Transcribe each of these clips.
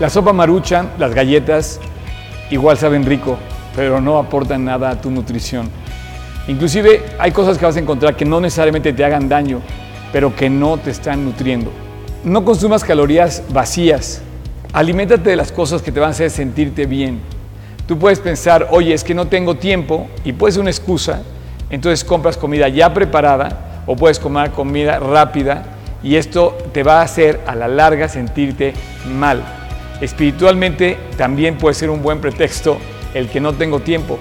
La sopa maruchan, las galletas, igual saben rico, pero no aportan nada a tu nutrición. Inclusive hay cosas que vas a encontrar que no necesariamente te hagan daño, pero que no te están nutriendo. No consumas calorías vacías. Aliméntate de las cosas que te van a hacer sentirte bien. Tú puedes pensar, oye, es que no tengo tiempo y puede ser una excusa, entonces compras comida ya preparada o puedes comer comida rápida y esto te va a hacer a la larga sentirte mal. Espiritualmente también puede ser un buen pretexto el que no tengo tiempo.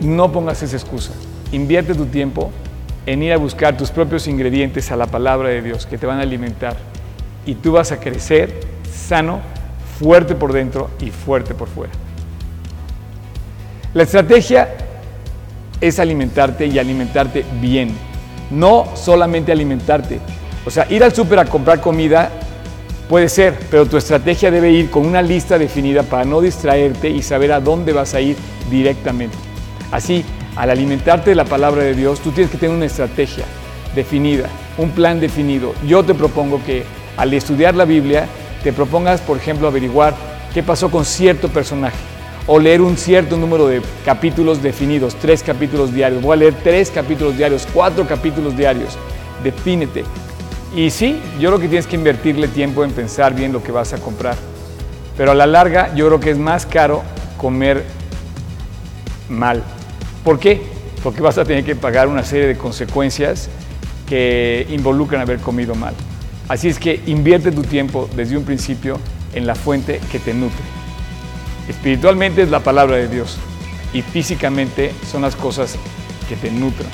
No pongas esa excusa. Invierte tu tiempo en ir a buscar tus propios ingredientes a la palabra de Dios que te van a alimentar y tú vas a crecer sano, fuerte por dentro y fuerte por fuera. La estrategia es alimentarte y alimentarte bien, no solamente alimentarte. O sea, ir al súper a comprar comida puede ser, pero tu estrategia debe ir con una lista definida para no distraerte y saber a dónde vas a ir directamente. Así, al alimentarte de la palabra de Dios, tú tienes que tener una estrategia definida, un plan definido. Yo te propongo que al estudiar la Biblia, te propongas, por ejemplo, averiguar qué pasó con cierto personaje o leer un cierto número de capítulos definidos, tres capítulos diarios. Voy a leer tres capítulos diarios, cuatro capítulos diarios. Defínete. Y sí, yo creo que tienes que invertirle tiempo en pensar bien lo que vas a comprar. Pero a la larga yo creo que es más caro comer mal. ¿Por qué? Porque vas a tener que pagar una serie de consecuencias que involucran haber comido mal. Así es que invierte tu tiempo desde un principio en la fuente que te nutre. Espiritualmente es la palabra de Dios y físicamente son las cosas que te nutran.